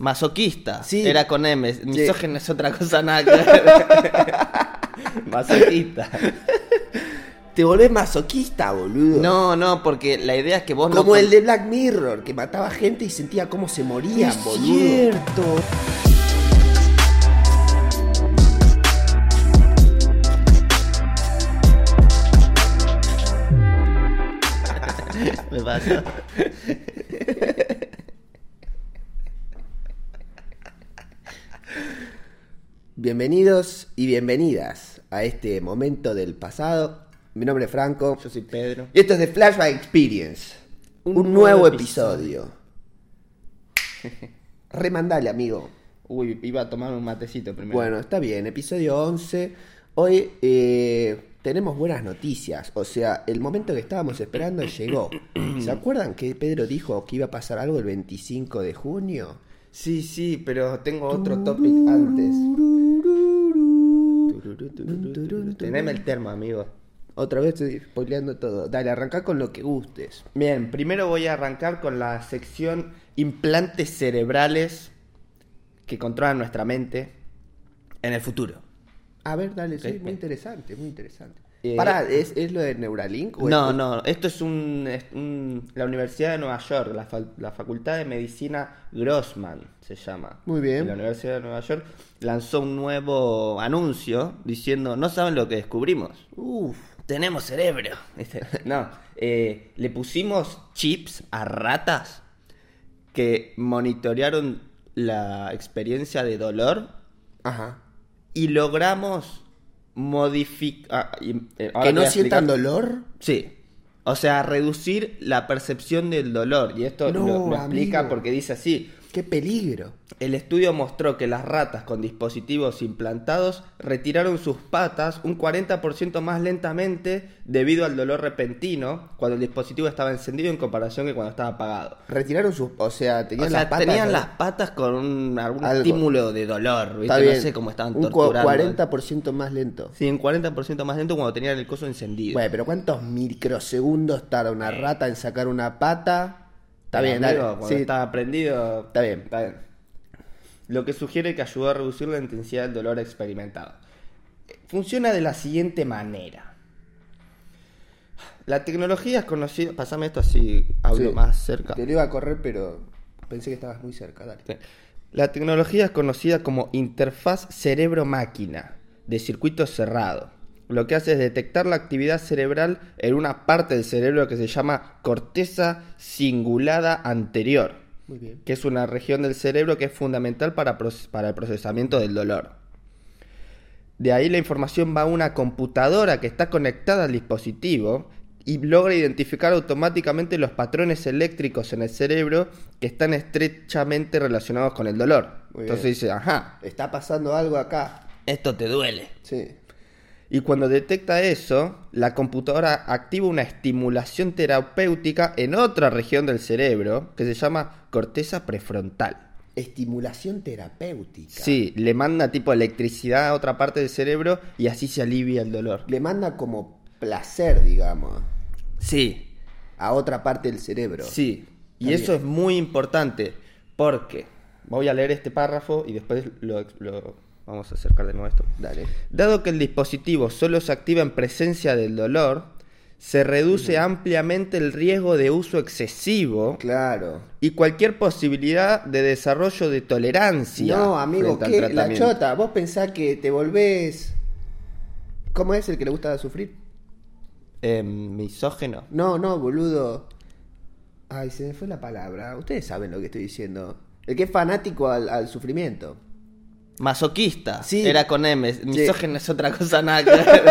Masoquista. Sí. Era con M. Misógeno es otra cosa nada que ver. Masoquista. Te volvés masoquista, boludo. No, no, porque la idea es que vos no. Como el de Black Mirror, que mataba gente y sentía cómo se morían, Es boludo. cierto. Me pasa. Bienvenidos y bienvenidas a este momento del pasado. Mi nombre es Franco. Yo soy Pedro. Y esto es de Flashback Experience. Un, Un nuevo, nuevo episodio. Remandale, amigo. Uy, iba a tomar un matecito primero. Bueno, está bien. Episodio 11. Hoy eh, tenemos buenas noticias. O sea, el momento que estábamos esperando llegó. ¿Se acuerdan que Pedro dijo que iba a pasar algo el 25 de junio? Sí, sí, pero tengo otro topic antes. Teneme el termo, amigo. Otra vez estoy spoileando todo. Dale, arranca con lo que gustes. Bien, primero voy a arrancar con la sección implantes cerebrales que controlan nuestra mente en el futuro. A ver, dale, sí, muy interesante, muy interesante. Eh, Pará, ¿es, ¿es lo de Neuralink? o No, es- no, esto es un, es un- la Universidad de Nueva York, la, la Facultad de Medicina Grossman se llama. Muy bien. La Universidad de Nueva York lanzó un nuevo anuncio diciendo, no saben lo que descubrimos. Uf, Tenemos cerebro. No, eh, le pusimos chips a ratas que monitorearon la experiencia de dolor ajá. y logramos modificar... ¿Que no sientan dolor? Sí. O sea, reducir la percepción del dolor. Y esto No, lo, lo explica porque dice así. ¡Qué peligro! El estudio mostró que las ratas con dispositivos implantados retiraron sus patas un 40% más lentamente debido al dolor repentino cuando el dispositivo estaba encendido en comparación que cuando estaba apagado. Retiraron sus... O sea, O tenían sea, las patas... tenían las patas con un, algún Algo. estímulo de dolor, ¿viste? No sé cómo estaban Un torturando. 40% más lento. Sí, un 40% más lento cuando tenían el coso encendido. Bueno, pero ¿cuántos microsegundos tarda una rata en sacar una pata? Está bien, Amigo, dale. cuando Sí, estaba prendido. Está bien. Está bien. Lo que sugiere que ayudó a reducir la intensidad del dolor experimentado. Funciona de la siguiente manera. La tecnología es conocida. Pasame esto así hablo sí. más cerca. Te lo iba a correr, pero pensé que estabas muy cerca, dale. Sí. La tecnología es conocida como interfaz cerebro-máquina de circuito cerrado. Lo que hace es detectar la actividad cerebral en una parte del cerebro que se llama corteza cingulada anterior, Muy bien. que es una región del cerebro que es fundamental para, para el procesamiento del dolor. De ahí la información va a una computadora que está conectada al dispositivo y logra identificar automáticamente los patrones eléctricos en el cerebro que están estrechamente relacionados con el dolor. Muy Entonces bien. dice, ajá, Está pasando algo acá. esto te duele. Sí. Y cuando detecta eso, la computadora activa una estimulación terapéutica en otra región del cerebro que se llama corteza prefrontal. Estimulación terapéutica. Sí, le manda tipo electricidad a otra parte del cerebro y así se alivia el dolor. Le manda como placer, digamos, Sí, a otra parte del cerebro. sí. Y eso es muy importante porque voy a leer este párrafo y después lo, lo- vamos a acercar de nuevo esto. Dale. Dado que el dispositivo solo se activa en presencia del dolor, se reduce ampliamente el riesgo de uso excesivo Claro. y cualquier posibilidad de desarrollo de tolerancia. No, amigo, ¿qué? La chota, vos pensás que te volvés... ¿Cómo es el que le gusta sufrir? Eh, misógeno. No, no, boludo. Ay, se me fue la palabra. Ustedes saben lo que estoy diciendo. El que es fanático al, al sufrimiento. Masoquista. Sí. Era con M. Misógeno es otra cosa nada que ver.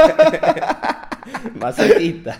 Masoquista.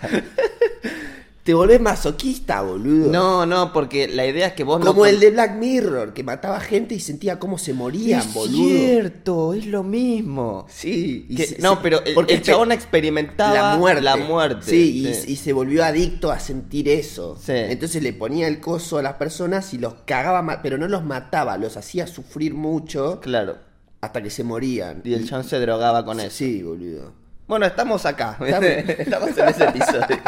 Te volvés masoquista, boludo. No, no, porque la idea es que vos no. Como el de Black Mirror, que mataba gente y sentía cómo se morían, Es boludo. cierto, es lo mismo. Sí, y Que- se- no, pero el, porque el chabón experimentaba la muerte. La muerte. Sí, y- Y, se volvió adicto a sentir eso. Sí. Entonces le ponía el coso a las personas y los cagaba, pero no los mataba, los hacía sufrir mucho Claro. Hasta que se morían. Y el chabón se drogaba con eso. Sí, boludo. Bueno, estamos acá. Estamos- estamos en ese episodio.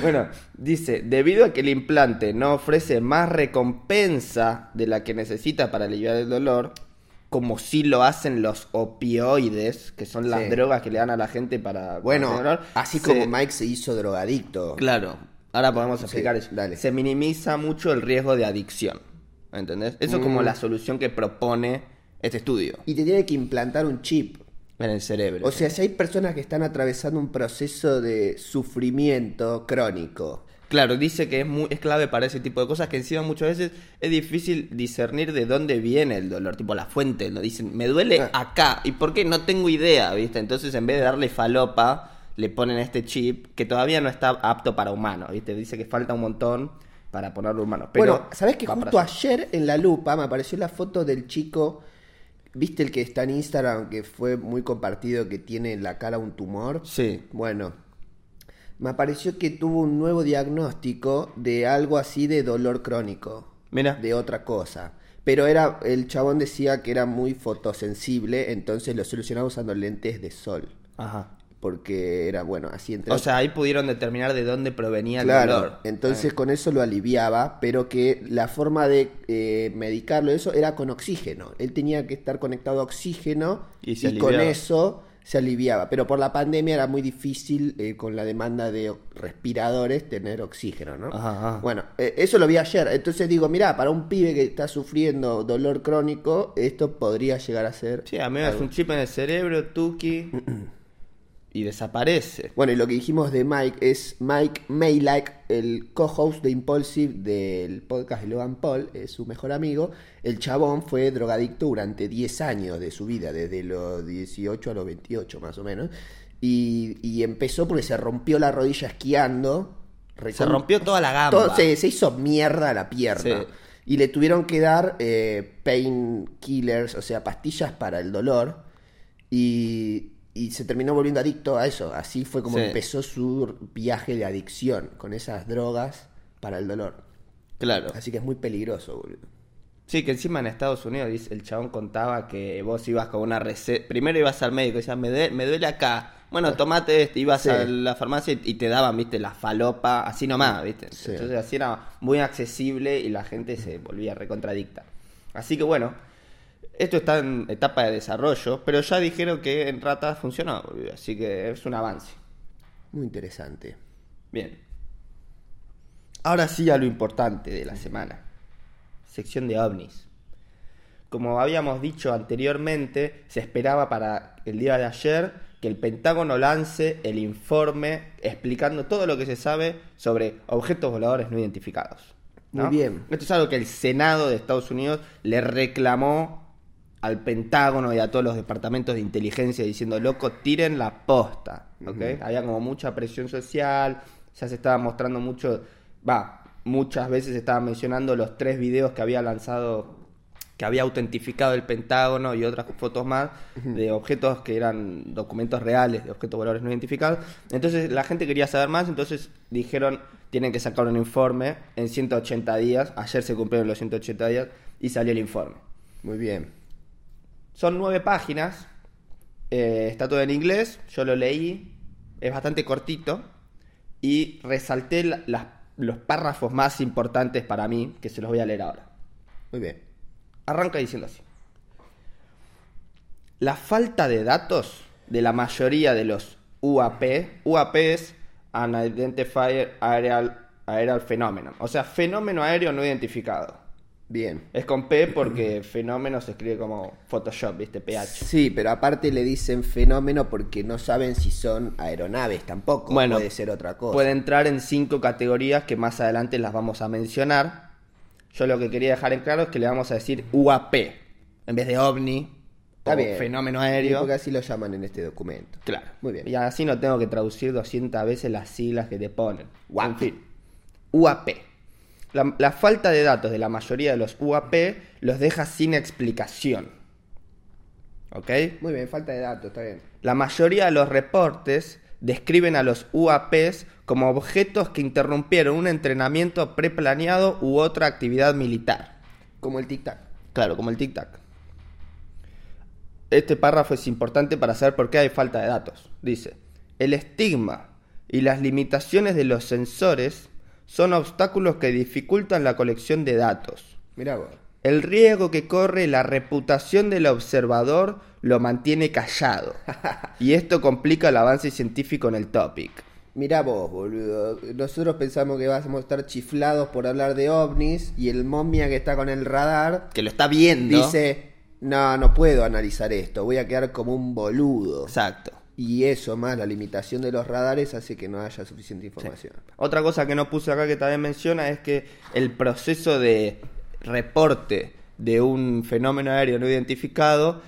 Bueno, dice, debido a que el implante no ofrece más recompensa de la que necesita para aliviar el dolor, como sí lo hacen los opioides, que son las Sí. drogas que le dan a la gente para... Bueno, dolor, así se- como Mike se hizo drogadicto. Claro, ahora podemos explicar eso. dale. Se minimiza mucho el riesgo de adicción, ¿entendés? Eso es como Mm. la solución que propone este estudio Y te tiene que implantar un chip. en el cerebro. O sea, si hay personas que están atravesando un proceso de sufrimiento crónico. Claro, dice que es, muy, es clave para ese tipo de cosas que encima muchas veces es difícil discernir de dónde viene el dolor, tipo la fuente, ¿no? Dicen, me duele Ah. acá, ¿y por qué? No tengo idea, ¿viste? Entonces en vez de darle falopa, le ponen este chip que todavía no está apto para humanos, ¿viste? Dice que falta un montón para ponerlo humano. Pero bueno, ¿sabés que justo ayer en la lupa me apareció la foto del chico, viste el que está en Instagram, que fue muy compartido, que tiene en la cara un tumor? Sí, Bueno, me apareció que tuvo un nuevo diagnóstico de algo así de dolor crónico, mira. de otra cosa. Pero era, el chabón decía que era muy fotosensible, entonces lo solucionaba usando lentes de sol. Ajá. Porque era, bueno, así entre O sea, ahí pudieron determinar de dónde provenía el Claro, dolor. entonces con eso lo aliviaba, pero que la forma de eh, medicarlo eso era con oxígeno. Él tenía que estar conectado a oxígeno Y con eso se aliviaba. Pero por la pandemia era muy difícil eh, con la demanda de respiradores tener oxígeno, ¿no? Ajá, ajá. Bueno, eh, eso lo vi ayer. Entonces digo, mirá, para un pibe que está sufriendo dolor crónico, esto podría llegar a ser... Sí, a mí me algo. un chip en el cerebro, Tuki, y desaparece. Bueno, y lo que dijimos de Mike es Mike Maylak, el co-host de Impulsive del podcast de Logan Paul, es su mejor amigo. El chabón fue drogadicto durante 10 años de su vida, desde los 18 a los 28 más o menos. Y, y empezó porque se rompió la rodilla esquiando. Se rompió toda la gamba. todo- se, se hizo mierda la pierna. Sí. Y le tuvieron que dar eh, painkillers, o sea, pastillas para el dolor. Y, y se terminó volviendo adicto a eso. Así fue como Sí. empezó su viaje de adicción, con esas drogas para el dolor. Claro. Así que es muy peligroso, boludo. Sí, que encima en Estados Unidos el chabón contaba que vos ibas con una receta. Primero ibas al médico y decías, me, due- me duele acá. Bueno, tomate este. Ibas Sí. a la farmacia y- y te daban, viste, la falopa, así nomás, viste. Sí. Entonces así era muy accesible y la gente se volvía recontradicta. Así que bueno, esto está en etapa de desarrollo, pero ya dijeron que en ratas funcionó, así que es un avance. Muy interesante. Bien. Ahora sí a lo importante de la semana. Sección de ovnis. Como habíamos dicho anteriormente, se esperaba para el día de ayer que el Pentágono lance el informe explicando todo lo que se sabe sobre objetos voladores no identificados. ¿no? Muy bien. Esto es algo que el Senado de Estados Unidos le reclamó al Pentágono y a todos los departamentos de inteligencia diciendo, loco, tiren la posta. ¿ok? Había como mucha presión social, ya se estaba mostrando mucho, va, muchas veces se estaban mencionando los tres videos que había lanzado, que había autentificado el Pentágono y otras fotos más de objetos que eran documentos reales, de objetos voladores no identificados. Entonces la gente quería saber más, entonces dijeron, tienen que sacar un informe en 180 días, ayer se cumplieron los 180 días y salió el informe. Muy bien. Son nueve páginas, eh, está todo en inglés, yo lo leí, es bastante cortito y resalté los párrafos más importantes para mí, que se los voy a leer ahora. Muy bien. Arranca diciendo así. La falta de datos de la mayoría de los UAP, UAP es Unidentified Aerial, Aerial Phenomenon, o sea, fenómeno aéreo no identificado. Bien. Es con P porque fenómeno se escribe como Photoshop, ¿viste? PH. Sí, pero aparte le dicen fenómeno porque no saben si son aeronaves tampoco. Bueno, puede ser otra cosa. Puede entrar en cinco categorías que más adelante las vamos a mencionar. Yo lo que quería dejar en claro es que le vamos a decir UAP en vez de OVNI Está o bien. fenómeno aéreo. Porque así lo llaman en este documento. Claro. Muy bien. Y así no tengo que traducir 200 veces las siglas que te ponen. UAP. En fin. UAP. La, la falta de datos de la mayoría de los UAP los deja sin explicación. ¿Ok? Muy bien, falta de datos, está bien. La mayoría de los reportes describen a los UAPs como objetos que interrumpieron un entrenamiento preplaneado u otra actividad militar. Como el tic-tac. Claro, como el tic-tac. Este párrafo es importante para saber por qué hay falta de datos. Dice, el estigma y las limitaciones de los sensores son obstáculos que dificultan la colección de datos. Mirá vos. El riesgo que corre la reputación del observador lo mantiene callado. y esto complica el avance científico en el topic. Mirá vos, boludo. Nosotros pensamos que vamos a estar chiflados por hablar de ovnis y el momia que está con el radar Que lo está viendo. dice, no, no puedo analizar esto, voy a quedar como un boludo. Exacto. Y eso más la limitación de los radares hace que no haya suficiente información. Otra cosa que no puse acá que también menciona es que el proceso de reporte de un fenómeno aéreo no identificado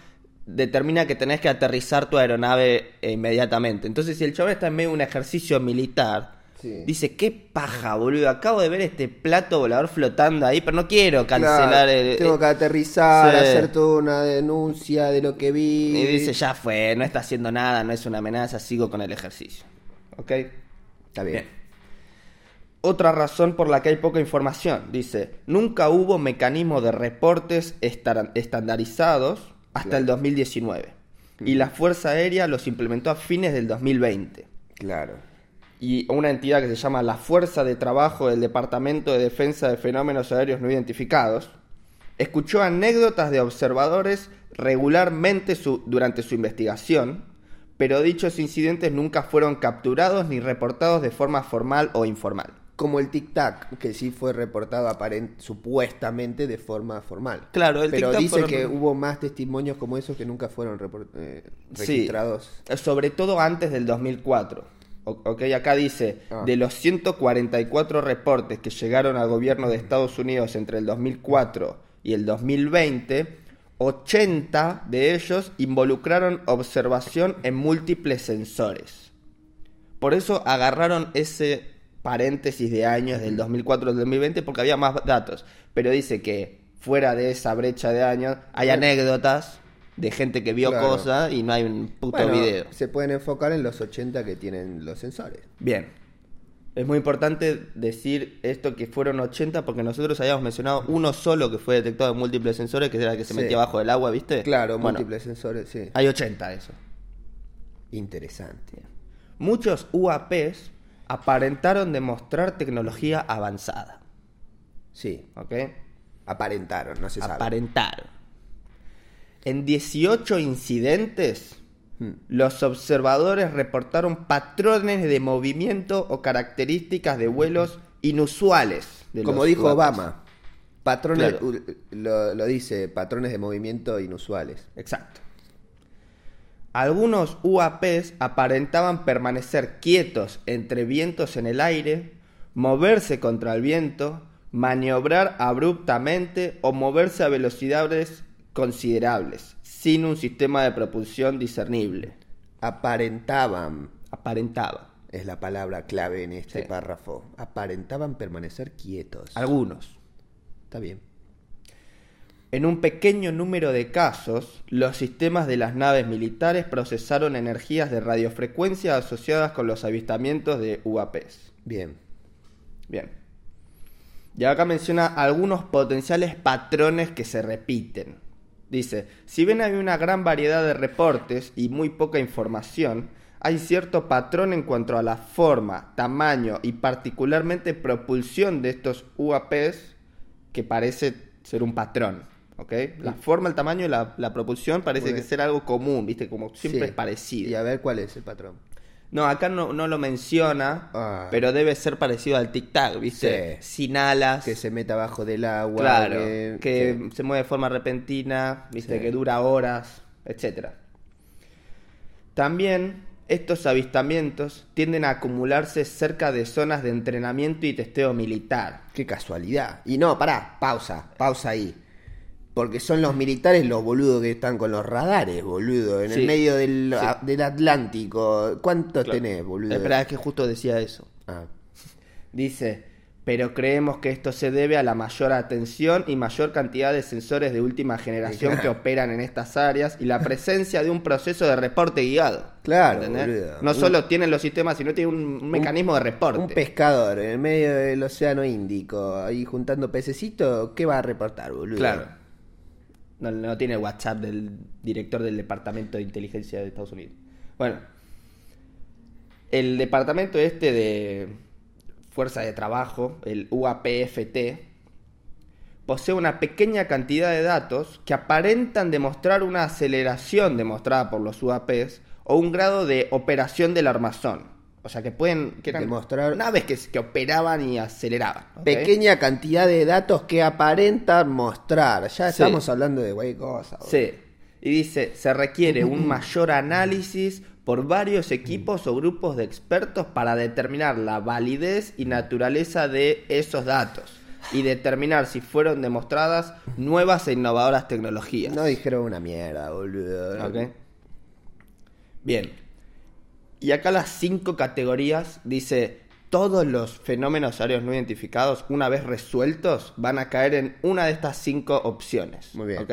determina que tenés que aterrizar tu aeronave eh, inmediatamente. Entonces, si el chaval está en medio de un ejercicio militar, Sí. dice, qué paja, boludo, acabo de ver este plato volador flotando ahí, pero no quiero cancelar Claro, el... tengo que aterrizar, Sí. hacer toda una denuncia de lo que vi. Y dice, ya fue, no está haciendo nada, no es una amenaza, sigo con el ejercicio. ¿Ok? Está bien. Bien. Otra razón por la que hay poca información, dice, nunca hubo mecanismo de reportes estandarizados hasta Claro. el 2019. Y la Fuerza Aérea los implementó a fines del 2020. Claro. Y una entidad que se llama la Fuerza de Trabajo del Departamento de Defensa de Fenómenos Aéreos No Identificados, escuchó anécdotas de observadores regularmente su- durante su investigación, pero dichos incidentes nunca fueron capturados ni reportados de forma formal o informal. Como el tic-tac, que sí fue reportado aparent supuestamente de forma formal. Claro, el Pero dice que hubo más testimonios como esos que nunca fueron eh, Sí. registrados. Eh, Sobre todo antes del 2004. Ok, acá dice, Ah. de los 144 reportes que llegaron al gobierno de Estados Unidos entre el 2004 y el 2020, 80 de ellos involucraron observación en múltiples sensores. Por eso agarraron ese paréntesis de años del 2004 al 2020 porque había más datos. Pero dice que fuera de esa brecha de años hay anécdotas de gente que vio Claro. cosas y no hay un puto Bueno, video. se pueden enfocar en los 80 que tienen los sensores. Bien. Es muy importante decir esto que fueron 80 porque nosotros habíamos mencionado uno solo que fue detectado en múltiples sensores, que era el que se Sí. metía abajo del agua, ¿viste? Claro, Bueno, múltiples sensores, sí. Hay 80 de eso. Interesante. Muchos UAPs aparentaron demostrar tecnología avanzada. Sí, ¿Ok? aparentaron, no se sabe. Aparentaron. En 18 incidentes, Hmm. los observadores reportaron patrones de movimiento o características de vuelos inusuales. de Como dijo. Obama, patrones, Claro. lo, lo dice, patrones de movimiento inusuales. Exacto. Algunos UAPs aparentaban permanecer quietos entre vientos en el aire, moverse contra el viento, maniobrar abruptamente o moverse a velocidades considerables, sin un sistema de propulsión discernible. Aparentaban, Aparentaba. es la palabra clave en este Sí. párrafo. Aparentaban permanecer quietos. Algunos. Está bien. En un pequeño número de casos, los sistemas de las naves militares procesaron energías de radiofrecuencia asociadas con los avistamientos de UAPs. Bien. Bien. Y acá menciona algunos potenciales patrones que se repiten. Dice, si bien hay una gran variedad de reportes y muy poca información, hay cierto patrón en cuanto a la forma, tamaño y particularmente propulsión de estos UAPs que parece ser un patrón. ¿ok? La forma, el tamaño y la, la propulsión parece que ser algo común, ¿viste? Como siempre Sí. es parecido. Y a ver cuál es el patrón. No, acá no, no lo menciona, Ah. pero debe ser parecido al tic-tac, ¿viste? Sin alas. Que se meta abajo del agua. Claro, que- que sí. se mueve de forma repentina, ¿viste? Sí. Que dura horas, etcétera. También estos avistamientos tienden a acumularse cerca de zonas de entrenamiento y testeo militar. Qué casualidad. Y no, pará, pausa, pausa ahí. Porque son los militares los boludos que están con los radares, boludo. En Sí. el medio del, Sí. a- del Atlántico. ¿Cuántos tenés, boludo? Espera, es que justo decía eso. Ah, Dice, pero creemos que esto se debe a la mayor atención y mayor cantidad de sensores de última generación que operan en estas áreas y la presencia de un proceso de reporte guiado. Claro, boludo. No Un- solo tienen los sistemas, sino tienen un, un mecanismo de reporte. Un pescador en el medio del océano Índico, ahí juntando pececitos, ¿qué va a reportar, boludo? Claro. No, tiene WhatsApp del director del Departamento de Inteligencia de Estados Unidos. Bueno. el departamento este de Fuerza de Trabajo, el UAPFT, posee una pequeña cantidad de datos que aparentan demostrar una aceleración demostrada por los UAPs o un grado de operación del armazón. O sea, que pueden... Que eran Demostrar- naves que, que operaban y aceleraban. Pequeña cantidad de datos que aparentan mostrar. Ya Sí. estamos hablando de güey cosas. Sí. Y dice, se requiere un mayor análisis por varios equipos o grupos de expertos para determinar la validez y naturaleza de esos datos y determinar si fueron demostradas nuevas e innovadoras tecnologías. No dijeron una mierda, boludo. Ok. Bien. Y acá las cinco categorías dice, todos los fenómenos aéreos no identificados, una vez resueltos, van a caer en una de estas cinco opciones. Muy bien.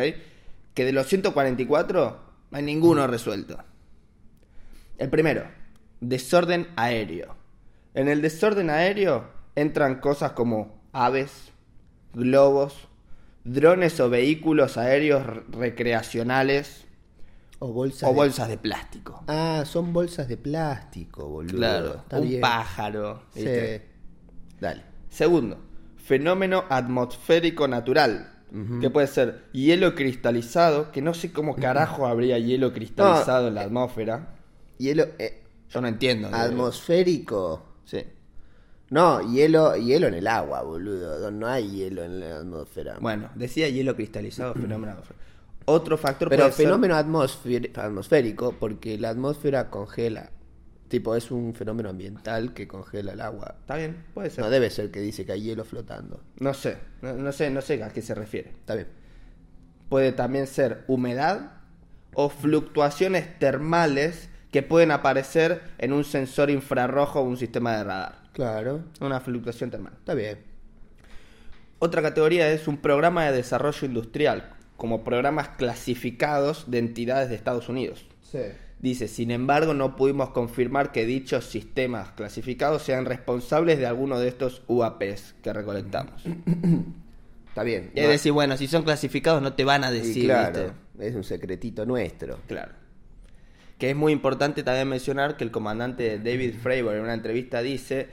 Que de los 144 no hay ninguno resuelto. El primero, desorden aéreo. En el desorden aéreo entran cosas como aves, globos, drones o vehículos aéreos re- recreacionales O bolsas. o de- bolsas de plástico. Ah, son bolsas de plástico, boludo. Claro, Está un bien. pájaro. Sí. Dale. Segundo, fenómeno atmosférico natural. Que puede ser hielo cristalizado, que no sé cómo carajo habría hielo cristalizado en la atmósfera. Hielo eh, Yo no entiendo. atmosférico. Sí. No, hielo, hielo en el agua, boludo. No hay hielo en la atmósfera. Bueno, decía hielo cristalizado, fenómeno atmosférico. Otro factor Pero puede fenómeno atmosfér- atmosférico, porque la atmósfera congela. Tipo, es un fenómeno ambiental que congela el agua. Está bien, puede ser. No debe ser que dice que hay hielo flotando. No sé, no, no sé, no sé a qué se refiere. Está bien. Puede también ser humedad o fluctuaciones termales que pueden aparecer en un sensor infrarrojo o un sistema de radar. Claro. Una fluctuación termal. Está bien. Otra categoría es un programa de desarrollo industrial, como programas clasificados de entidades de Estados Unidos. Sí. Dice, sin embargo, no pudimos confirmar que dichos sistemas clasificados sean responsables de alguno de estos UAPs que recolectamos. Está bien. Y es decir, bueno, si son clasificados no te van a Y decir, claro, ¿viste? es un secretito nuestro. Claro. Que es muy importante también mencionar que el comandante David Fravor en una entrevista dice,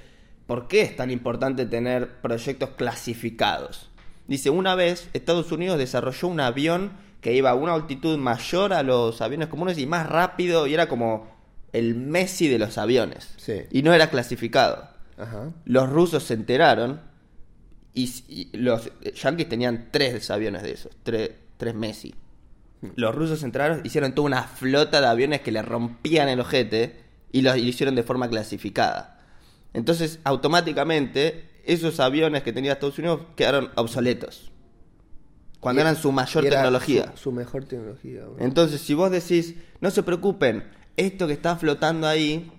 ¿por qué es tan importante tener proyectos clasificados? Dice, una vez Estados Unidos desarrolló un avión que iba a una altitud mayor a los aviones comunes y más rápido y era como el Messi de los aviones. Sí. Y no era clasificado. Ajá. Los rusos se enteraron y, los yankees tenían tres aviones de esos, tres, tres Messi. Los rusos se enteraron, hicieron toda una flota de aviones que le rompían el ojete y lo, y lo hicieron de forma clasificada. Entonces, automáticamente, esos aviones que tenía Estados Unidos quedaron obsoletos. Cuando eran su mayor era tecnología. Su, su mejor tecnología. Entonces, si vos decís, no se preocupen, esto que está flotando ahí,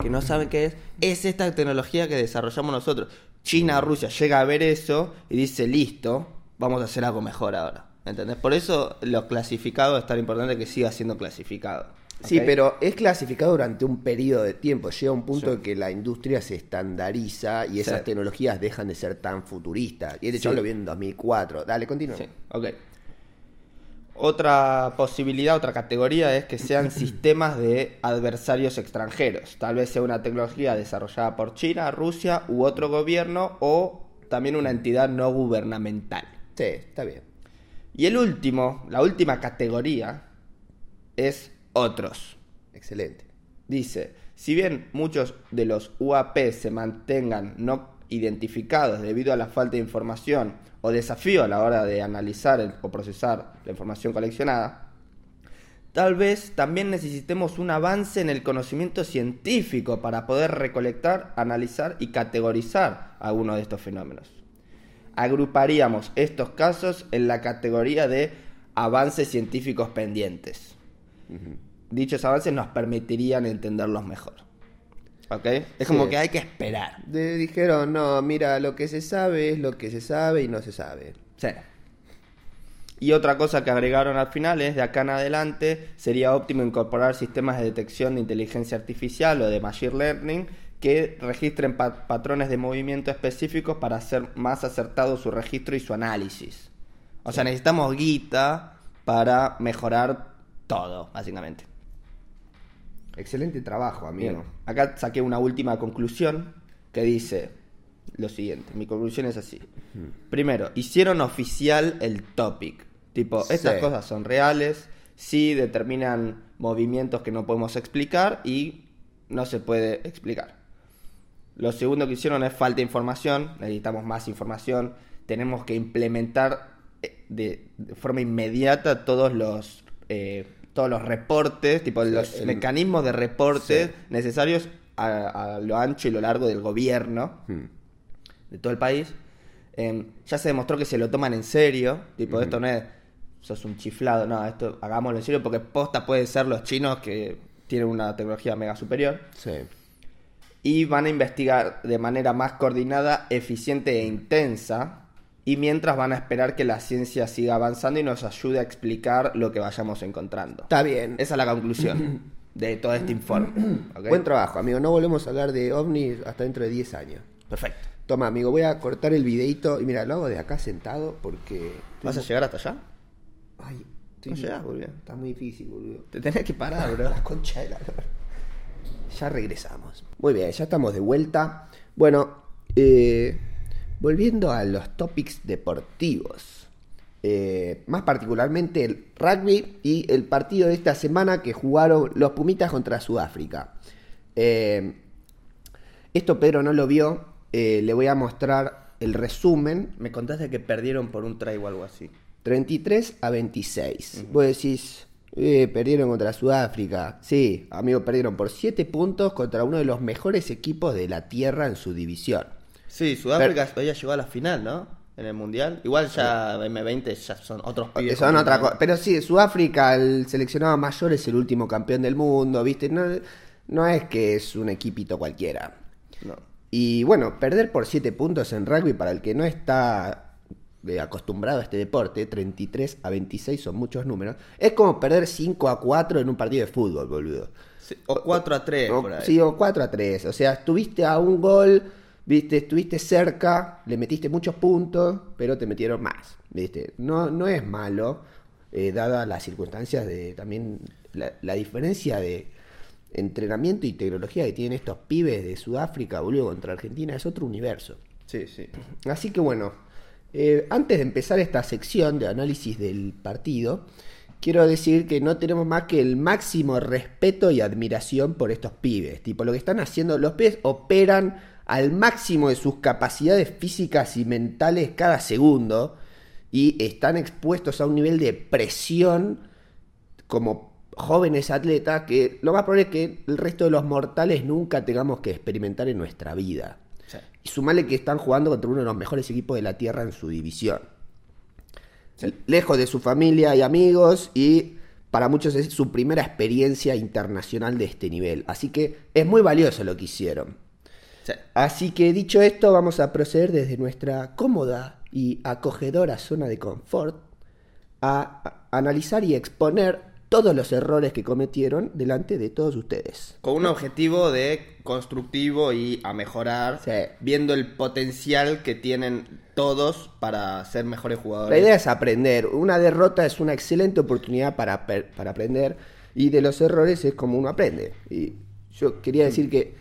que no saben qué es, es esta tecnología que desarrollamos nosotros. China, Rusia llega a ver eso y dice, listo, vamos a hacer algo mejor ahora. ¿Entendés? Por eso los clasificados es tan importante que siga siendo clasificado. Sí, pero es clasificado durante un periodo de tiempo. Llega un punto en que la industria se estandariza y esas Sí. tecnologías dejan de ser tan futuristas. Y de hecho Sí. lo vi en 2004. Dale, continúa. Sí, ok. Otra posibilidad, otra categoría es que sean sistemas de adversarios extranjeros. Tal vez sea una tecnología desarrollada por China, Rusia u otro gobierno o también una entidad no gubernamental. Sí, está bien. Y el último, la última categoría es otros. Excelente. Dice, si bien muchos de los UAP se mantengan no identificados debido a la falta de información o desafío a la hora de analizar o procesar la información coleccionada, tal vez también necesitemos un avance en el conocimiento científico para poder recolectar, analizar y categorizar algunos de estos fenómenos. Agruparíamos estos casos en la categoría de avances científicos pendientes dichos avances nos permitirían entenderlos mejor. ¿Ok? Es como Sí. que hay que esperar. De- dijeron, no, mira, lo que se sabe es lo que se sabe y no se sabe. Sí. Y otra cosa que agregaron al final es, de acá en adelante, sería óptimo incorporar sistemas de detección de inteligencia artificial o de machine learning que registren pa- patrones de movimiento específicos para hacer más acertado su registro y su análisis. O sea, necesitamos guita para mejorar todo, básicamente. Excelente trabajo, amigo. Bien, acá saqué una última conclusión que dice lo siguiente. Mi conclusión es así. Primero, hicieron oficial el topic. Tipo, estas cosas son reales, sí determinan movimientos que no podemos explicar y no se puede explicar. Lo segundo que hicieron es falta de información, necesitamos más información, tenemos que implementar eh, de, de forma inmediata todos los eh, todos los reportes, tipo los el- mecanismos de reportes Sí. necesarios a, a lo ancho y lo largo del gobierno Hmm. de todo el país. Eh, ya se demostró que se lo toman en serio, tipo esto no es sos un chiflado, no, esto hagámoslo en serio porque posta puede ser los chinos que tienen una tecnología mega superior Sí. Y van a investigar de manera más coordinada, eficiente e intensa. Y mientras van a esperar que la ciencia siga avanzando y nos ayude a explicar lo que vayamos encontrando. Está bien. Esa es la conclusión de todo este informe. Buen trabajo, amigo. No volvemos a hablar de ovnis hasta dentro de 10 años. Perfecto. Toma, amigo, voy a cortar el videito. Y mira, lo hago de acá sentado porque. ¿Vas a llegar hasta allá? Ay, estoy- No boludo. Está muy difícil, boludo. Te tenés que parar, bro. La concha de la. Ya regresamos. Muy bien, ya estamos de vuelta. Bueno, eh, volviendo a los topics deportivos. Eh, más particularmente el rugby y el partido de esta semana que jugaron los Pumitas contra Sudáfrica. Eh, esto Pedro no lo vio. le voy a mostrar el resumen. Me contaste que perdieron por un try o algo así. 33 a 26. Vos decís, eh, perdieron contra Sudáfrica. Sí, amigo, perdieron por 7 puntos contra uno de los mejores equipos de la Tierra en su división. Sí, Sudáfrica había llegado a la final, ¿no? En el Mundial. Igual ya M20 ya son otros pibes. Son otra cosa. Pero sí, Sudáfrica, el seleccionado mayor, es el último campeón del mundo, ¿viste? No, no es que es un equipito cualquiera. No. Y bueno, perder por 7 puntos en rugby para el que no está eh, acostumbrado a este deporte, 33 a 26 son muchos números, es como perder 5 a 4 en un partido de fútbol, boludo. Sí, o 4 a 3 O- por ahí. sí, o 4 a 3. O sea, estuviste a un gol, viste, estuviste cerca, le metiste muchos puntos, pero te metieron más. ¿Viste? No, no es malo, eh, dadas las circunstancias de también la, la diferencia de entrenamiento y tecnología que tienen estos pibes de Sudáfrica, boludo, contra Argentina, es otro universo. Sí, sí. Así que bueno, eh, antes de empezar esta sección de análisis del partido, quiero decir que no tenemos más que el máximo respeto y admiración por estos pibes. Tipo, lo que están haciendo, los pibes operan al máximo de sus capacidades físicas y mentales cada segundo y están expuestos a un nivel de presión como jóvenes atletas que lo más probable es que el resto de los mortales nunca tengamos que experimentar en nuestra vida. Y sumale que están jugando contra uno de los mejores equipos de la Tierra en su división. Lejos de su familia y amigos y para muchos es su primera experiencia internacional de este nivel. Así que es muy valioso lo que hicieron. Sí. Así que dicho esto, vamos a proceder desde nuestra cómoda y acogedora zona de confort a analizar y exponer todos los errores que cometieron delante de todos ustedes. Con un objetivo de constructivo y a mejorar, Sí. viendo el potencial que tienen todos para ser mejores jugadores. La idea es aprender. Una derrota es una excelente oportunidad para, para aprender y de los errores es como uno aprende. Y yo quería decir que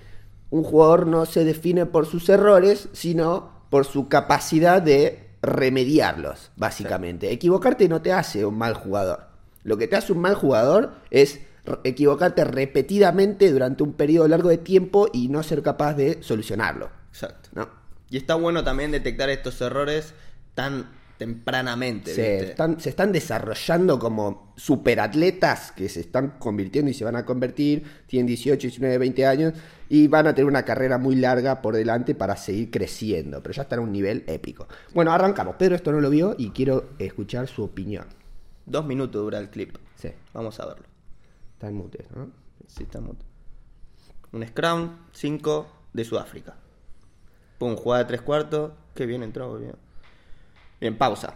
un jugador no se define por sus errores, sino por su capacidad de remediarlos, básicamente. Equivocarte no te hace un mal jugador. Lo que te hace un mal jugador es equivocarte repetidamente durante un periodo largo de tiempo y no ser capaz de solucionarlo. Exacto. ¿no? Y está bueno también detectar estos errores tan tempranamente. se están, se están desarrollando como superatletas que se están convirtiendo y se van a convertir, tienen 18, 19, 20 años y van a tener una carrera muy larga por delante para seguir creciendo, pero ya están a un nivel épico. Bueno, arrancamos. Pedro esto no lo vio y quiero escuchar su opinión. Dos minutos dura el clip. Sí, Vamos a verlo. está en mute, ¿no? Sí, está muto. Un Scrum 5 de Sudáfrica. Pum, jugada de tres cuartos. Qué bien entró, bien. Bien, pausa.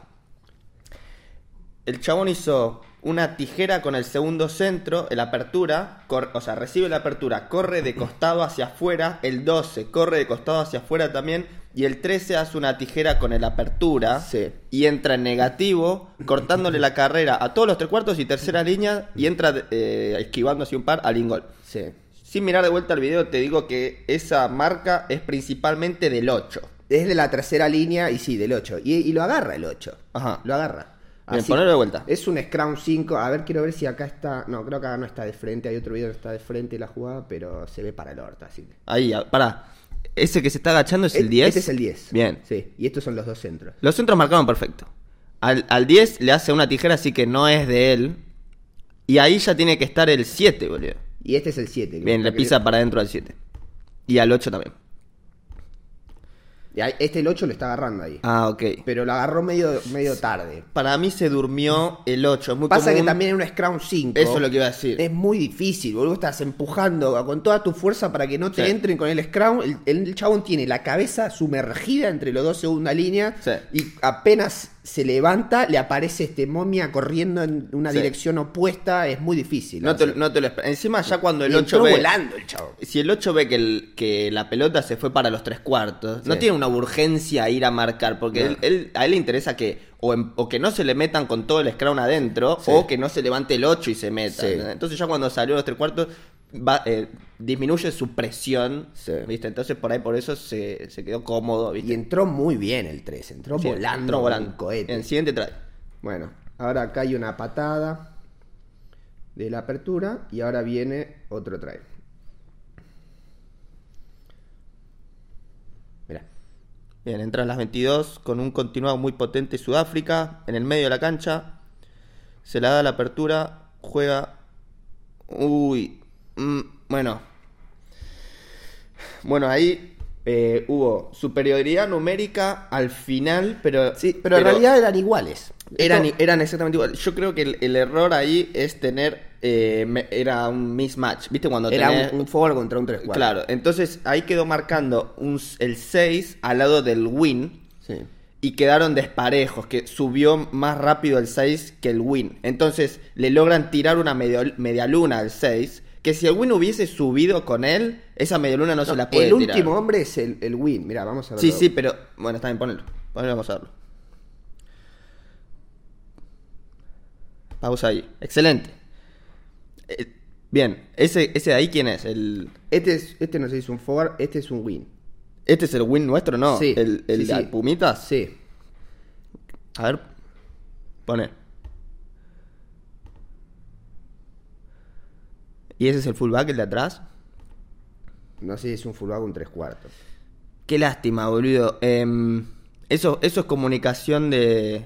El chabón hizo una tijera con el segundo centro, el apertura, o sea, recibe la apertura, corre de costado hacia afuera, el 12 corre de costado hacia afuera también, y el 13 hace una tijera con el apertura Sí. y entra en negativo, cortándole la carrera a todos los tres cuartos y tercera línea, y entra eh, esquivando así un par al ingol. Sí. Sin mirar de vuelta el video, te digo que esa marca es principalmente del 8. Es de la tercera línea y sí, del 8. Y, y lo agarra el 8. Ajá. Lo agarra. Bien, ponelo de vuelta. Es un Scrum 5. A ver, quiero ver si acá está. No, creo que acá no está de frente. Hay otro video que está de frente la jugada, pero se ve para el orto. Así que. Ahí, pará. Ese que se está agachando es el E- 10. Este es el 10. Bien. Sí. Y estos son los dos centros. Los centros marcaron perfecto. Al, al 10 le hace una tijera, así que no es de él. Y ahí ya tiene que estar el 7, boludo. Y este es el 7. Bien, le pisa para adentro al 7. Y al 8 también. Este el 8 lo está agarrando ahí. Ah, ok. Pero lo agarró medio, medio tarde. Para mí se durmió el 8. Es muy Pasa que también en un Scrum 5. Eso es lo que iba a decir. Es muy difícil, boludo. Estás empujando con toda tu fuerza para que no te Sí. entren con el Scrum. El, el chabón tiene la cabeza sumergida entre los dos segunda línea. Sí. Y apenas se levanta, le aparece este momia corriendo en una Sí. dirección opuesta. Es muy difícil. No te, no te lo esperas. Encima ya cuando el Y 8 entró ve... volando el chabón. Si el 8 ve que, el- que la pelota se fue para los tres cuartos, no tiene una urgencia a ir a marcar, porque No. él, él- a él le interesa que o, en- o que no se le metan con todo el scrum adentro, Sí. o que no se levante el 8 y se meta. Sí. Entonces ya cuando salió los tres cuartos, va, eh, disminuye su presión, Sí. ¿viste? Entonces por ahí por eso se, se quedó cómodo, ¿viste? Y entró muy bien el 3. Entró volando. entró volando. Un cohete. En el siguiente trae. Bueno, ahora acá hay una patada de la apertura y ahora viene otro try. Bien, entra a las 22 con un continuado muy potente Sudáfrica en el medio de la cancha. Se la da la apertura, juega. Uy, mm, bueno. Bueno, ahí eh, hubo superioridad numérica al final, pero. sí, pero, en realidad eran iguales. Eran, eran exactamente igual. Yo creo que el, el error ahí es tener. Eh, me- era un mismatch. ¿Viste cuando era tenés- un, un forward contra un 3 4 Claro, entonces ahí quedó marcando un el 6 al lado del win Sí. y quedaron desparejos, que subió más rápido el 6 que el win. Entonces le logran tirar una medio- media luna al 6, que si el win hubiese subido con él, esa media luna no, se No, la puede el tirar. último hombre es el, el win. Mira, vamos a verlo. Sí, sí, pero bueno, está bien, ponelo. Ponelo, vamos a verlo. Pausa ahí. Excelente. Eh, bien, ese, ese de ahí, ¿quién es? El... Este, es, este no se hizo un forward, este es un win. ¿Este es el win nuestro no? Sí, ¿El, el sí, de sí. Pumitas? Sí. A ver. Pone. ¿Y ese es el fullback, el de atrás? No sé si es un fullback o un 3 cuartos. Qué lástima, boludo. Em, eso, eso es comunicación de.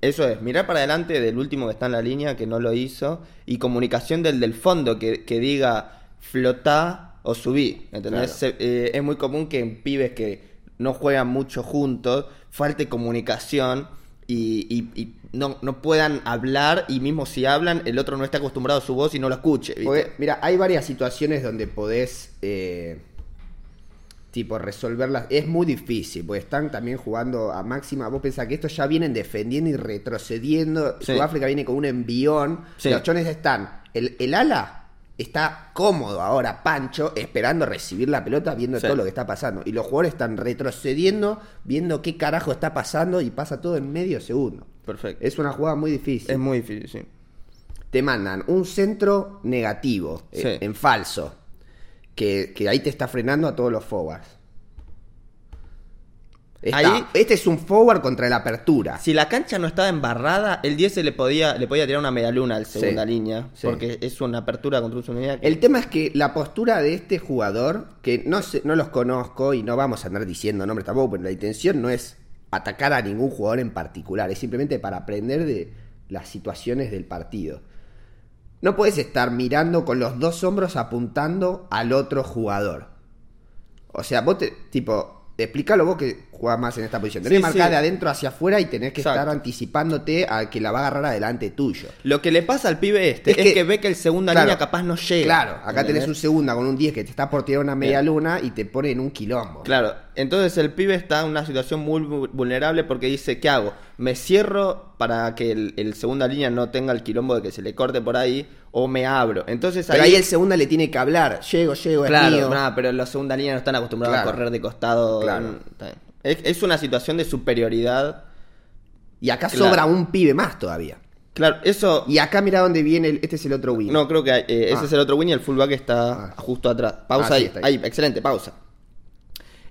Eso es, mirar para adelante del último que está en la línea, que no lo hizo, y comunicación del del fondo, que, que diga flotá o subí. ¿Entendés? Claro. Se- eh, es muy común que en pibes que no juegan mucho juntos falte comunicación y, y- y no, no puedan hablar, y mismo si hablan, el otro no está acostumbrado a su voz y no lo escuche. mira, hay varias situaciones donde podés, eh, tipo, resolverlas. Es muy difícil, porque están también jugando a máxima. Vos pensás que estos ya vienen defendiendo y retrocediendo. Sí. Sudáfrica viene con un envión. Sí. Los chones están. El, el ala está cómodo ahora, Pancho, esperando recibir la pelota, viendo Sí. todo lo que está pasando. Y los jugadores están retrocediendo, viendo qué carajo está pasando y pasa todo en medio segundo. Perfecto. Es una jugada muy difícil Es muy difícil, sí. te mandan un centro negativo, eh, en falso, que, que ahí te está frenando a todos los forwards. Está- Ahí- este es un forward contra la apertura. Si la cancha no estaba embarrada, el 10 se le podía, le podía tirar una media luna al segunda Sí, línea. sí. Porque es una apertura contra un que- El tema es que la postura de este jugador, que no, sé, no los conozco y no vamos a andar diciendo nombres tampoco, pero la intención no es atacar a ningún jugador en particular, es simplemente para aprender de las situaciones del partido. No puedes estar mirando con los dos hombros apuntando al otro jugador. O sea, vos te, tipo, explícalo vos que jugás más en esta posición. Tenés Sí, que marcar sí. de adentro hacia afuera y tenés que Exacto. estar anticipándote a que la va a agarrar adelante tuyo. Lo que le pasa al pibe este Es es, que- que, ve que el segunda Claro. línea capaz no llega. Claro, acá tenés un segunda con un 10 que te está por tirar una media luna y te pone en un quilombo. Claro, Entonces el pibe está en una situación muy vu- vulnerable porque dice, ¿qué hago? ¿Me cierro para que el, el segunda línea no tenga el quilombo de que se le corte por ahí? ¿O me abro? Entonces Pero ahí el segunda le tiene que hablar. Llego, llego, es Claro, mío. pero los segunda línea no están acostumbrados Claro. a correr de costado. Claro. Es, es una situación de superioridad. Y acá Claro. sobra un pibe más todavía. Claro, eso... Y acá mira dónde viene, el- este es el otro win. No, creo que eh, ese Ah. es el otro win y el fullback está Ah. justo atrás. Pausa Ah, ahí. ahí. ahí. excelente, pausa.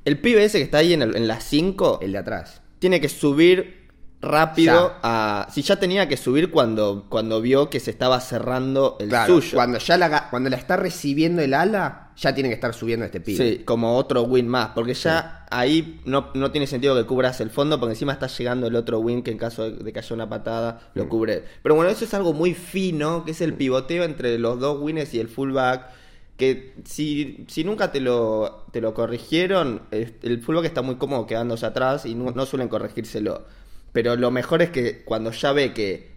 El pibe ese que está ahí en, el- en las 5 El de atrás. tiene que subir rápido Ya. a... Si ya tenía que subir cuando, cuando vio que se estaba cerrando el Claro, suyo. cuando ya la, cuando la está recibiendo el ala, ya tiene que estar subiendo este pibe. Sí, como otro win más, porque ya ahí no, no tiene sentido que cubras el fondo, porque encima está llegando el otro win que en caso de, de que haya una patada lo cubre. Pero bueno, eso es algo muy fino, que es el pivoteo entre los dos wins y el fullback, que si, si nunca te lo, te lo corrigieron, el, el fullback está muy cómodo quedándose atrás y no, no suelen corregírselo. Pero lo mejor es que cuando ya ve que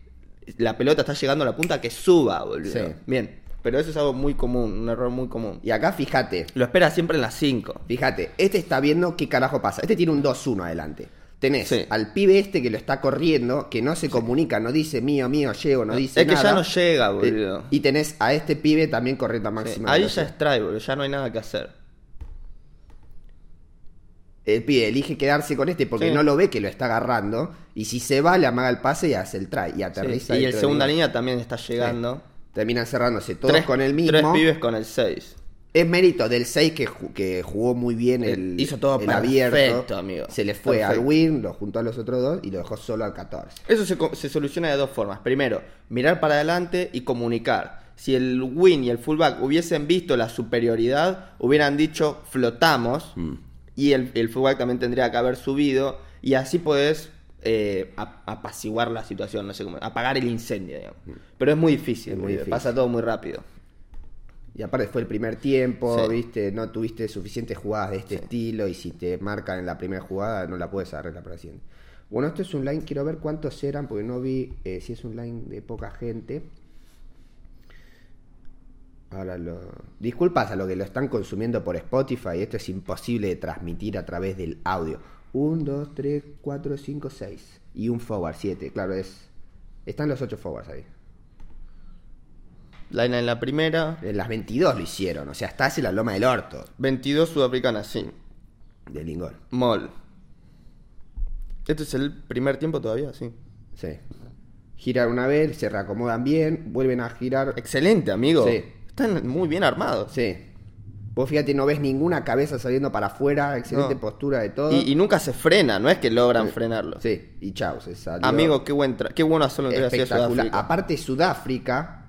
la pelota está llegando a la punta, que suba, boludo. Sí. Bien, pero eso es algo muy común, un error muy común. Y acá fíjate, Lo espera siempre en las 5. fíjate, este está viendo qué carajo pasa. Este tiene un 2-1 adelante. Tenés Sí. al pibe este que lo está corriendo, que no se comunica, no dice mío, mío, llego, no dice Es que nada. ya no llega, Eh, boludo. y tenés a este pibe también corriendo a Sí, máxima Ahí ya velocidad. es try, boludo. Ya no hay nada que hacer. El pibe elige quedarse con este porque Sí. no lo ve que lo está agarrando. Y si se va, le amaga el pase y hace el try. Y Sí, aterriza. Y el segunda línea también está llegando. Terminan cerrándose todos Tres- con el mismo. Tres pibes con el 6. Es mérito del 6 que, que jugó muy bien el, Hizo todo el perfecto, abierto. amigo. Se le fue Perfecto. al win, lo juntó a los otros dos y lo dejó solo al 14. Eso se, se soluciona de dos formas. Primero, mirar para adelante y comunicar. Si el win y el fullback hubiesen visto la superioridad, hubieran dicho flotamos. Mm. Y el, el fullback también tendría que haber subido. Y así podés eh, ap- apaciguar la situación, no sé cómo. Apagar el incendio, digamos. Pero es muy difícil, Mm. Es muy difícil. pasa todo muy rápido. Y aparte fue el primer tiempo, Sí. viste, no tuviste suficientes jugadas de este estilo y si te marcan en la primera jugada no la puedes arreglar para la siguiente. Bueno, esto es un line, quiero ver cuántos eran porque no vi eh, si es un line de poca gente. Ahora lo... Disculpas a los que lo están consumiendo por Spotify, esto es imposible de transmitir a través del audio. 1, 2, 3, 4, 5, 6. Y un forward, 7, claro, es... Están los 8 forwards ahí. Laina en la primera, En las 22 lo hicieron, o sea, estás en la loma del orto 22 sudafricanas, sí. de Lingol. Mol. Este es el primer tiempo todavía, sí. Sí. Giran una vez, se reacomodan bien, vuelven a girar. Excelente, amigo. Sí. Están muy bien armados. Sí. Vos fíjate, no ves ninguna cabeza saliendo para afuera, excelente No. postura de todo. Y, y nunca se frena, no es que logran Sí. frenarlo. Sí, y chao, se salió. Amigo, qué buen qué bueno en espectacular. Sudáfrica. Aparte, Sudáfrica,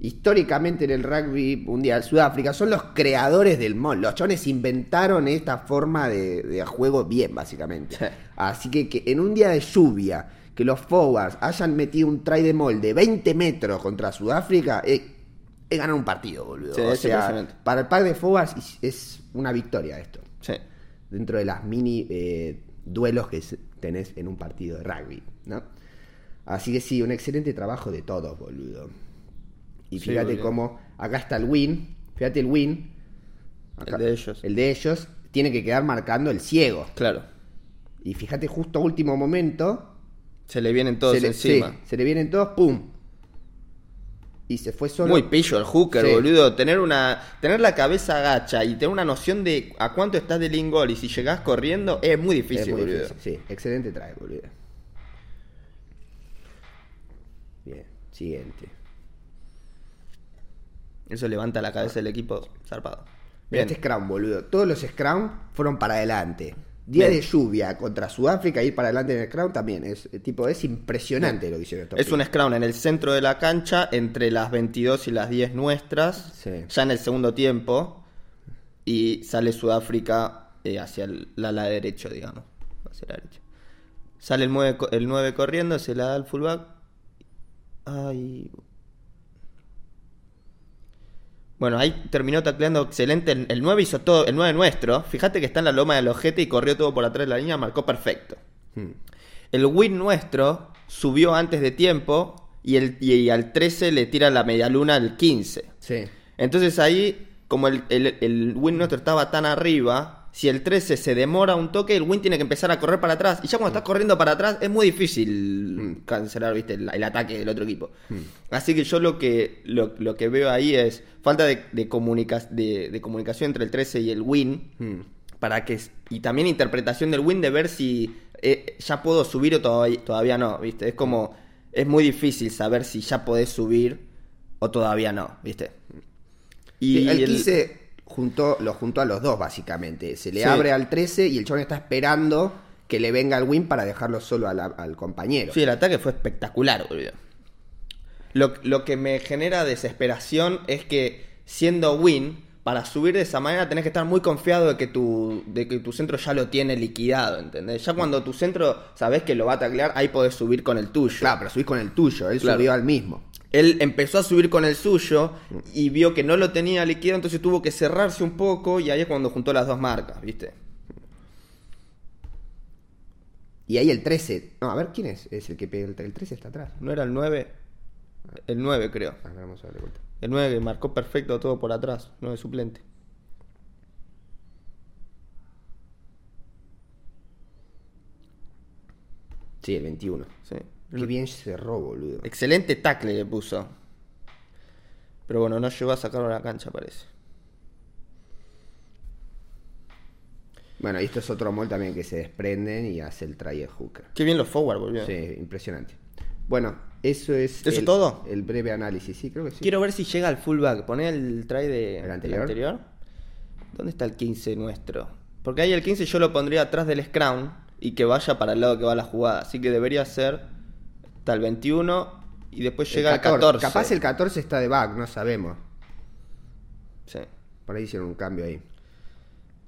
históricamente en el rugby mundial, Sudáfrica son los creadores del mall. Los chones inventaron esta forma de, de juego bien, básicamente. Sí. Así que, que en un día de lluvia, que los forwards hayan metido un try de mall de 20 metros contra Sudáfrica, es, es ganar un partido, boludo. Sí, o sea, para el pack de forwards es- una victoria esto Sí. dentro de las mini eh, duelos que tenés en un partido de rugby, ¿no? Así que sí, un excelente trabajo de todos, boludo. Y fíjate cómo acá está el win, fíjate el win, acá- El de ellos. el de ellos tiene que quedar marcando el ciego. Claro. Y fíjate justo a último momento, Se le vienen todos se, le, encima. sí, se le vienen todos, pum. Y se fue solo. Muy pillo el hooker, Sí. boludo. Tener una tener la cabeza agacha y tener una noción de a cuánto estás del ingol y si llegás corriendo es muy Es difícil, muy boludo. difícil, Sí, excelente trae, boludo. Bien, siguiente. Eso levanta la cabeza del equipo zarpado. Mira Bien. este Scrum, boludo. Todos los Scrum fueron para adelante. Día Bien. de lluvia contra Sudáfrica, ir para adelante en el Scrum también. Es, eh, tipo, es impresionante lo que hicieron estos Es un scrum en el centro de la cancha, entre las 22 y las 10 nuestras, Sí. ya en el segundo tiempo, y sale Sudáfrica eh, hacia el la ala derecho, digamos. Hacia la derecha. Sale el 9, co- el 9 corriendo, se la da al fullback. Ay. Bueno, ahí terminó tacleando excelente. El el 9 hizo todo, el 9 nuestro. Fíjate que está en la loma del ojete y corrió todo por atrás de la línea, marcó perfecto. Hmm. El win nuestro subió antes de tiempo y, el, y al 13 le tira la medialuna al 15. Sí. Entonces ahí, como el, el- el win nuestro estaba tan arriba, si el 13 se demora un toque, el win tiene que empezar a correr para atrás. Y ya cuando estás corriendo para atrás, es muy difícil cancelar ¿viste? El, el ataque del otro equipo. Así que yo lo que, lo, lo que veo ahí es falta de, de, comunica- de, de comunicación entre el 13 y el win. Mm. Para que, y también interpretación del win de ver si eh, ya puedo subir o todavía, todavía no, ¿viste? Es como, es muy difícil saber si ya podés subir o todavía no, ¿viste? Y el- 15 juntó, lo juntó a los dos, básicamente. Se le Sí. abre al 13 y el chabón está esperando que le venga el win para dejarlo solo la- al compañero. Sí, el ataque fue espectacular, boludo. Lo, lo que me genera desesperación es que siendo win, para subir de esa manera tenés que estar muy confiado de que tu, de que tu centro ya lo tiene liquidado, ¿entendés? Ya cuando tu centro sabés que lo va a taclear, ahí podés subir con el tuyo. Claro, pero subís con el tuyo, él Claro. subió al mismo. Él empezó a subir con el suyo y vio que no lo tenía liquidado, entonces tuvo que cerrarse un poco y ahí es cuando juntó las dos marcas, ¿viste? Y ahí el 13. No, a ver, ¿quién es? Es el que pega el, el 13 está atrás. ¿No era el 9? El 9 creo. A ver, vamos a darle vuelta. El 9 que marcó perfecto todo por atrás, 9 suplente. Sí, el 21. Sí. Qué bien cerró, boludo. Excelente tackle le puso. Pero bueno, no llegó a sacarlo a la cancha, parece. Bueno, y esto es otro mol también que se desprenden y hace el try de Hooker. Qué bien los forward, volvió. Sí, impresionante. Bueno, eso es. ¿Eso el, todo? El breve análisis, sí, creo que sí. Quiero ver si llega al fullback. Poné el try de, ¿El anterior? del anterior. ¿Dónde está el 15 nuestro? Porque ahí el 15 yo lo pondría atrás del scrum y que vaya para el lado que va la jugada. Así que debería ser hasta el 21 y después llega el 14. Capaz el 14 está de back, no sabemos. Sí. Por ahí hicieron un cambio ahí.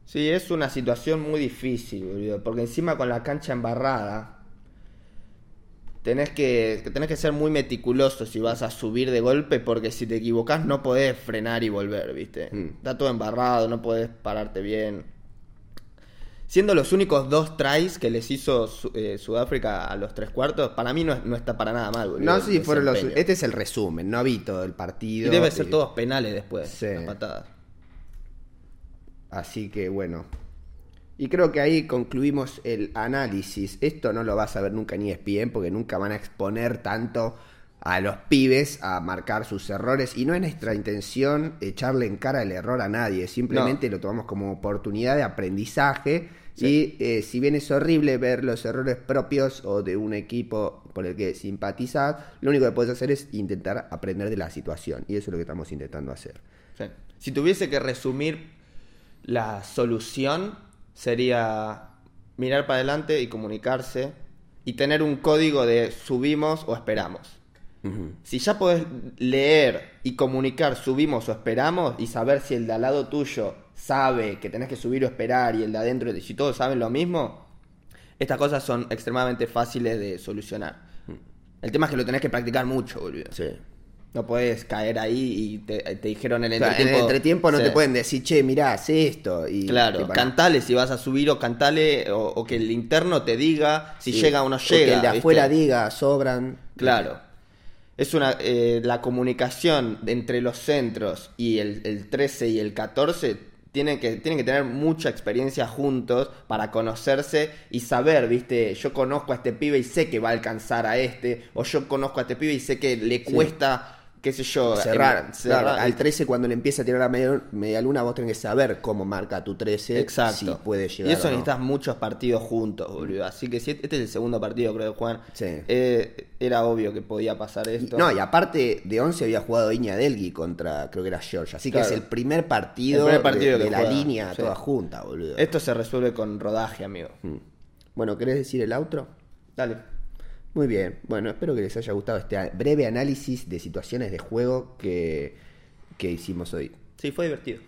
Sí, es una situación muy difícil, boludo, porque encima con la cancha embarrada, tenés que, tenés que ser muy meticuloso si vas a subir de golpe, porque si te equivocás no podés frenar y volver, ¿viste? Mm. Está todo embarrado, no podés pararte bien. Siendo los únicos dos tries que les hizo eh, Sudáfrica a los tres cuartos, para mí no, no está para nada mal, boludo. No, sí, fueron los. Este es el resumen, no vi todo el Y partido. debe ser eh, todos penales después, Sí. las patadas. Así que bueno. Y creo que ahí concluimos el análisis. Esto no lo vas a ver nunca ni ESPN porque nunca van a exponer tanto a los pibes a marcar sus errores. Y no es nuestra intención echarle en cara el error a nadie. Simplemente lo tomamos como oportunidad de aprendizaje. Y eh, si bien es horrible ver los errores propios o de un equipo por el que simpatizas, lo único que puedes hacer es intentar aprender de la situación. Y eso es lo que estamos intentando hacer. Sí. Si tuviese que resumir la solución, sería mirar para adelante y comunicarse y tener un código de subimos o esperamos. Si ya podés leer y comunicar subimos o esperamos y saber si el de al lado tuyo sabe que tenés que subir o esperar y el de adentro, si todos saben lo mismo, estas cosas son extremadamente fáciles de solucionar. El tema es que lo tenés que practicar mucho, boludo. Sí. No puedes caer ahí y te, te dijeron en el O sea, en entretiempo. el entretiempo no Sí. te pueden decir, che, mirá, hace esto. Y Claro, cantale si vas a subir o cantale o, o que el interno te diga si Sí. llega o no O llega. que el de ¿viste? afuera diga, sobran. Claro. Es una eh, la comunicación entre los centros y el, el 13 y el 14 tienen que, tienen que tener mucha experiencia juntos para conocerse y saber, viste, yo conozco a este pibe y sé que va a alcanzar a este, o yo conozco a este pibe y sé que le cuesta, qué sé yo, Cerrar. al 13 cuando le empieza a tirar la media, media luna, vos tenés que saber cómo marca tu 13. Exacto. Si puede llegar y eso o no. necesitas muchos partidos juntos, boludo. Así que si este es el segundo partido, creo, Juan. Sí. eh, era obvio que podía pasar Y- esto. no, y aparte de 11 había jugado Iña Delgui contra, creo que era Georgia. Así que Claro. es el primer partido, El primer partido de, que de la línea sí. toda junta, boludo. Esto se resuelve con rodaje, amigo. Mm. Bueno, ¿querés decir el outro? Dale. Muy bien, bueno, espero que les haya gustado este breve análisis de situaciones de juego que, que hicimos hoy. Sí, fue divertido.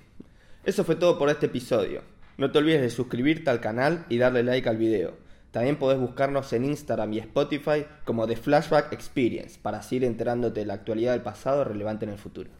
Eso fue todo por este episodio. No te olvides de suscribirte al canal y darle like al video. También podés buscarnos en Instagram y Spotify como The Flashback Experience para seguir enterándote de la actualidad del pasado relevante en el futuro.